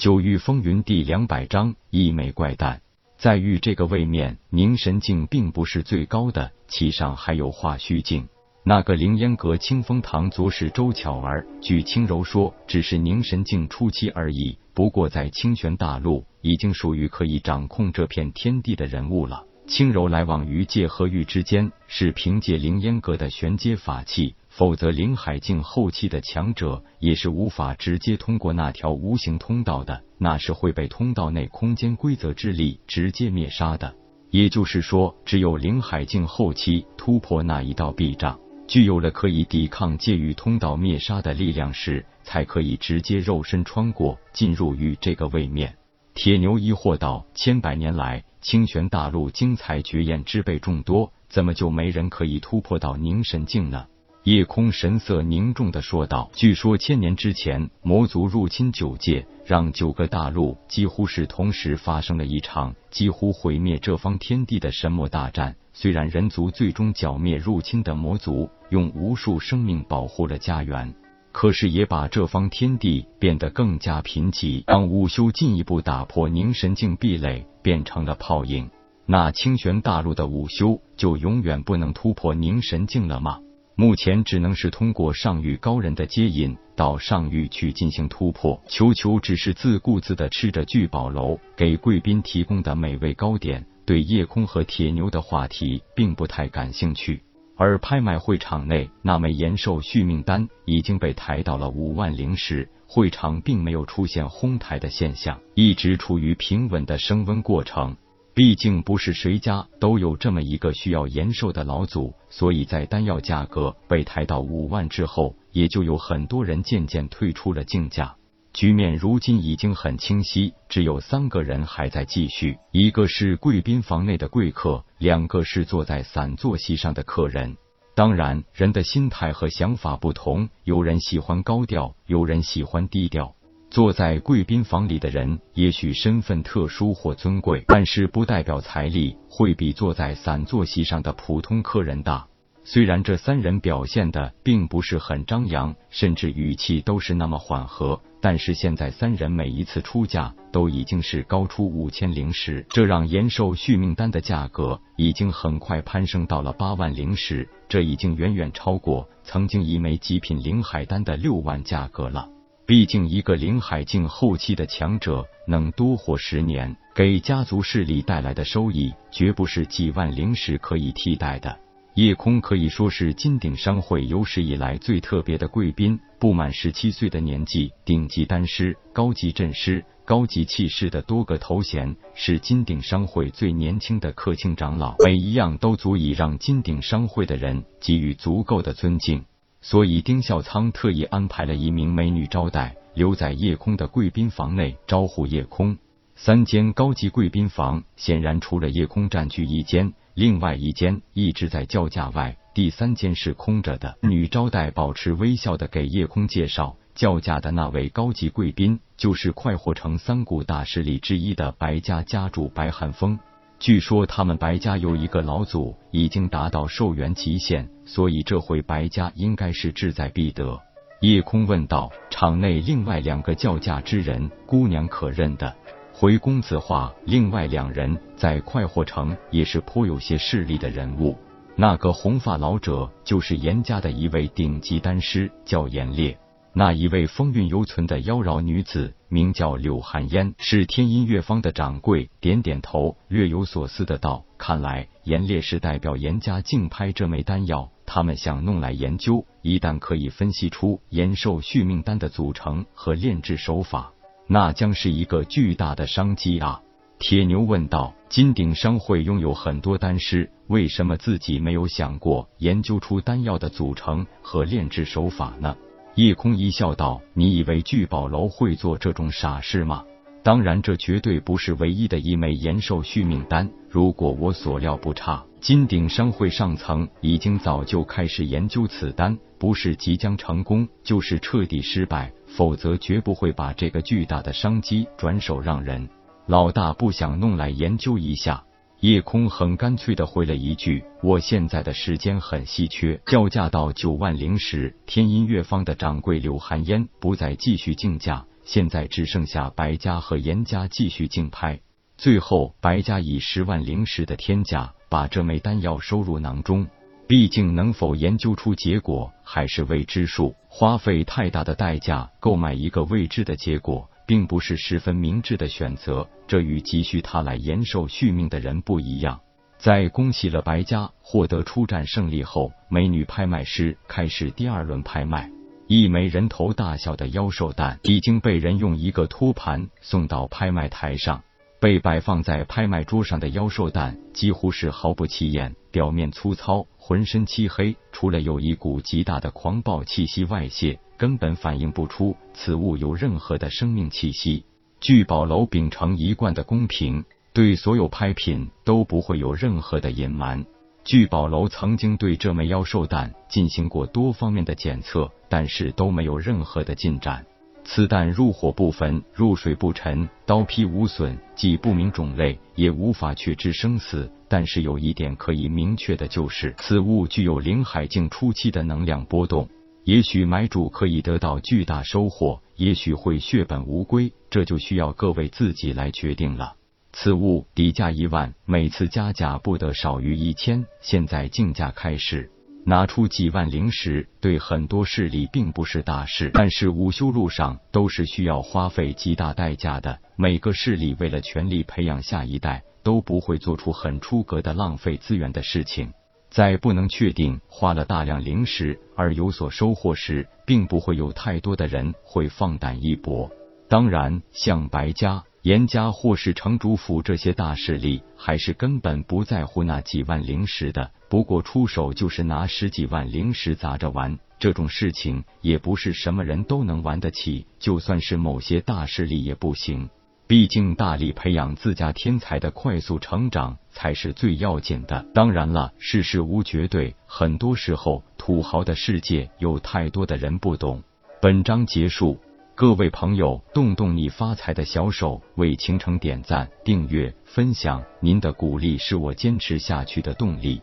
九域风云第两百章一枚怪诞。在玉这个位面，凝神境并不是最高的，其上还有化虚境。那个凌烟阁清风堂左使周巧儿，据轻柔说，只是凝神境初期而已。不过在清玄大陆，已经属于可以掌控这片天地的人物了。轻柔来往于界和域之间，是凭借凌烟阁的玄阶法器，否则灵海境后期的强者也是无法直接通过那条无形通道的，那是会被通道内空间规则之力直接灭杀的。也就是说，只有灵海境后期突破那一道壁障，具有了可以抵抗界域通道灭杀的力量时，才可以直接肉身穿过进入于这个位面。铁牛疑惑道：“千百年来。”清玄大陆精彩绝艳之辈众多，怎么就没人可以突破到凝神境呢？夜空神色凝重的说道：“据说千年之前，魔族入侵九界，让九个大陆几乎是同时发生了一场几乎毁灭这方天地的神魔大战。虽然人族最终剿灭入侵的魔族，用无数生命保护了家园。”可是也把这方天地变得更加贫瘠，让武修进一步打破凝神境壁垒，变成了泡影。那清玄大陆的武修就永远不能突破凝神境了吗？目前只能是通过上域高人的接引到上域去进行突破。球球只是自顾自的吃着聚宝楼给贵宾提供的美味糕点，对夜空和铁牛的话题并不太感兴趣。而拍卖会场内那枚延寿续命丹已经被抬到了五万灵石，会场并没有出现哄抬的现象，一直处于平稳的升温过程。毕竟不是谁家都有这么一个需要延寿的老祖，所以在丹药价格被抬到五万之后，也就有很多人渐渐退出了竞价。局面如今已经很清晰，只有三个人还在继续：一个是贵宾房内的贵客，两个是坐在散座席上的客人。当然，人的心态和想法不同，有人喜欢高调，有人喜欢低调。坐在贵宾房里的人，也许身份特殊或尊贵，但是不代表财力会比坐在散座席上的普通客人大。虽然这三人表现的并不是很张扬，甚至语气都是那么缓和，但是现在三人每一次出价都已经是高出五千灵石，这让延寿续命丹的价格已经很快攀升到了八万灵石，这已经远远超过曾经一枚极品灵海丹的六万价格了。毕竟一个灵海境后期的强者能多活十年，给家族势力带来的收益绝不是几万灵石可以替代的。夜空可以说是金鼎商会有史以来最特别的贵宾，不满十七岁的年纪，顶级丹师、高级阵师、高级气师的多个头衔，是金鼎商会最年轻的客卿长老，每一样都足以让金鼎商会的人给予足够的尊敬。所以丁孝仓特意安排了一名美女招待留在夜空的贵宾房内招呼夜空。三间高级贵宾房，显然除了夜空占据一间。另外一间一直在叫价外，第三间是空着的。女招待保持微笑的给夜空介绍，叫价的那位高级贵宾就是快活城三股大势力之一的白家家主白寒风。据说他们白家有一个老祖已经达到寿元极限，所以这回白家应该是志在必得。叶空问道：“场内另外两个叫价之人，姑娘可认的？”回公子话，另外两人在快活城也是颇有些势力的人物。那个红发老者就是严家的一位顶级丹师，叫严烈；那一位风韵犹存的妖娆女子，名叫柳寒烟，是天音乐坊的掌柜。点点头，略有所思的道：“看来严烈是代表严家竞拍这枚丹药，他们想弄来研究，一旦可以分析出延寿续命丹的组成和炼制手法。”那将是一个巨大的商机啊！铁牛问道：“金鼎商会拥有很多丹师，为什么自己没有想过研究出丹药的组成和炼制手法呢？”夜空一笑道：“你以为聚宝楼会做这种傻事吗？当然，这绝对不是唯一的一枚延寿续命丹。如果我所料不差，金鼎商会上层已经早就开始研究此丹，不是即将成功，就是彻底失败。”否则绝不会把这个巨大的商机转手让人。老大不想弄来研究一下？夜空很干脆的回了一句：“我现在的时间很稀缺，叫价到九万灵石。”天音乐坊的掌柜柳寒烟不再继续竞价，现在只剩下白家和严家继续竞拍。最后，白家以十万灵石的天价把这枚丹药收入囊中。毕竟，能否研究出结果还是未知数，花费太大的代价购买一个未知的结果，并不是十分明智的选择。这与急需他来延寿续命的人不一样。在恭喜了白家获得出战胜利后，美女拍卖师开始第二轮拍卖。一枚人头大小的妖兽蛋已经被人用一个托盘送到拍卖台上。被摆放在拍卖桌上的妖兽蛋几乎是毫不起眼，表面粗糙，浑身漆黑，除了有一股极大的狂暴气息外泄，根本反映不出此物有任何的生命气息。聚宝楼秉承一贯的公平，对所有拍品都不会有任何的隐瞒。聚宝楼曾经对这枚妖兽蛋进行过多方面的检测，但是都没有任何的进展。此弹入火不焚，入水不沉，刀劈无损，既不明种类，也无法确知生死。但是有一点可以明确的就是，此物具有灵海境初期的能量波动。也许买主可以得到巨大收获，也许会血本无归，这就需要各位自己来决定了。此物底价一万，每次加价不得少于一千。现在竞价开始。拿出几万灵石，对很多势力并不是大事，但是午休路上都是需要花费极大代价的。每个势力为了全力培养下一代，都不会做出很出格的浪费资源的事情。在不能确定花了大量灵石而有所收获时，并不会有太多的人会放胆一搏。当然，像白家。严家或是城主府这些大势力，还是根本不在乎那几万灵石的。不过出手就是拿十几万灵石砸着玩，这种事情也不是什么人都能玩得起。就算是某些大势力也不行。毕竟大力培养自家天才的快速成长才是最要紧的。当然了，世事无绝对，很多时候土豪的世界有太多的人不懂。本章结束。各位朋友，动动你发财的小手，为倾城点赞、订阅、分享，您的鼓励是我坚持下去的动力。